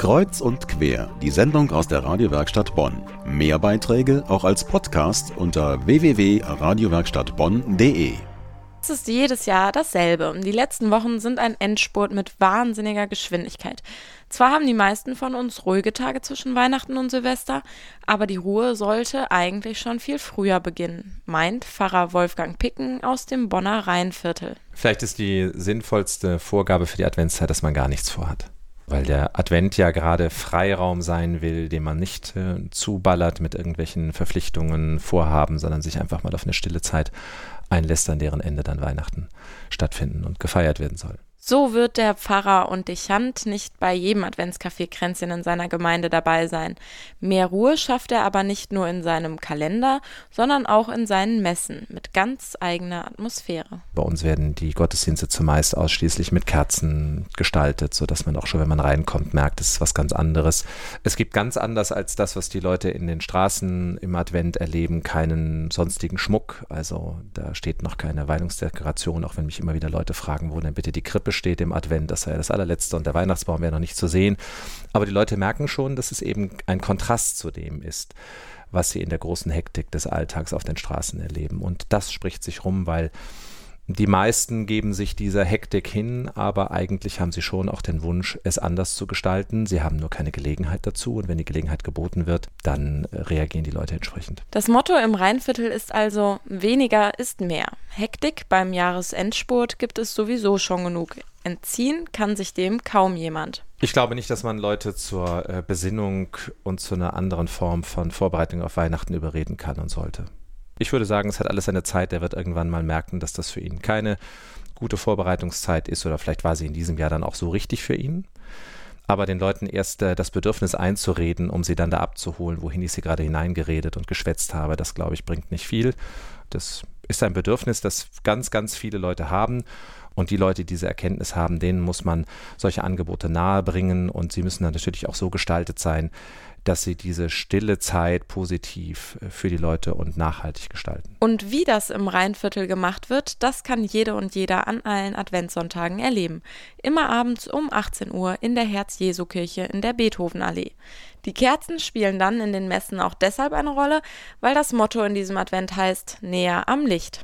Kreuz und quer, die Sendung aus der Radiowerkstatt Bonn. Mehr Beiträge auch als Podcast unter www.radiowerkstattbonn.de. Es ist jedes Jahr dasselbe. Die letzten Wochen sind ein Endspurt mit wahnsinniger Geschwindigkeit. Zwar haben die meisten von uns ruhige Tage zwischen Weihnachten und Silvester, aber die Ruhe sollte eigentlich schon viel früher beginnen, meint Pfarrer Wolfgang Picken aus dem Bonner Rheinviertel. Vielleicht ist die sinnvollste Vorgabe für die Adventszeit, dass man gar nichts vorhat weil der Advent ja gerade Freiraum sein will, den man nicht äh, zuballert mit irgendwelchen Verpflichtungen, Vorhaben, sondern sich einfach mal auf eine stille Zeit einlässt, an deren Ende dann Weihnachten stattfinden und gefeiert werden soll. So wird der Pfarrer und Dechant nicht bei jedem Adventscafé Kränzchen in seiner Gemeinde dabei sein. Mehr Ruhe schafft er aber nicht nur in seinem Kalender, sondern auch in seinen Messen mit ganz eigener Atmosphäre. Bei uns werden die Gottesdienste zumeist ausschließlich mit Kerzen gestaltet, sodass man auch schon, wenn man reinkommt, merkt, es ist was ganz anderes. Es gibt ganz anders als das, was die Leute in den Straßen im Advent erleben, keinen sonstigen Schmuck. Also da steht noch keine Weihungsdekoration, auch wenn mich immer wieder Leute fragen, wo denn bitte die Krippe besteht im Advent. Das war ja das allerletzte und der Weihnachtsbaum wäre noch nicht zu sehen. Aber die Leute merken schon, dass es eben ein Kontrast zu dem ist, was sie in der großen Hektik des Alltags auf den Straßen erleben. Und das spricht sich rum, weil die meisten geben sich dieser Hektik hin, aber eigentlich haben sie schon auch den Wunsch, es anders zu gestalten. Sie haben nur keine Gelegenheit dazu und wenn die Gelegenheit geboten wird, dann reagieren die Leute entsprechend. Das Motto im Rheinviertel ist also weniger ist mehr. Hektik beim Jahresendspurt gibt es sowieso schon genug. Entziehen kann sich dem kaum jemand. Ich glaube nicht, dass man Leute zur äh, Besinnung und zu einer anderen Form von Vorbereitung auf Weihnachten überreden kann und sollte. Ich würde sagen, es hat alles seine Zeit. Der wird irgendwann mal merken, dass das für ihn keine gute Vorbereitungszeit ist oder vielleicht war sie in diesem Jahr dann auch so richtig für ihn. Aber den Leuten erst äh, das Bedürfnis einzureden, um sie dann da abzuholen, wohin ich sie gerade hineingeredet und geschwätzt habe, das glaube ich bringt nicht viel. Das ist ein Bedürfnis, das ganz, ganz viele Leute haben. Und die Leute, die diese Erkenntnis haben, denen muss man solche Angebote nahebringen und sie müssen dann natürlich auch so gestaltet sein, dass sie diese stille Zeit positiv äh, für die Leute und nachhaltig gestalten. Und wie das im Rheinviertel gemacht wird, das kann jede und jeder an allen Adventssonntagen erleben. Immer abends um 18 Uhr in der Herz-Jesu-Kirche in der Beethovenallee. Die Kerzen spielen dann in den Messen auch deshalb eine Rolle, weil das Motto in diesem Advent heißt näher am Licht.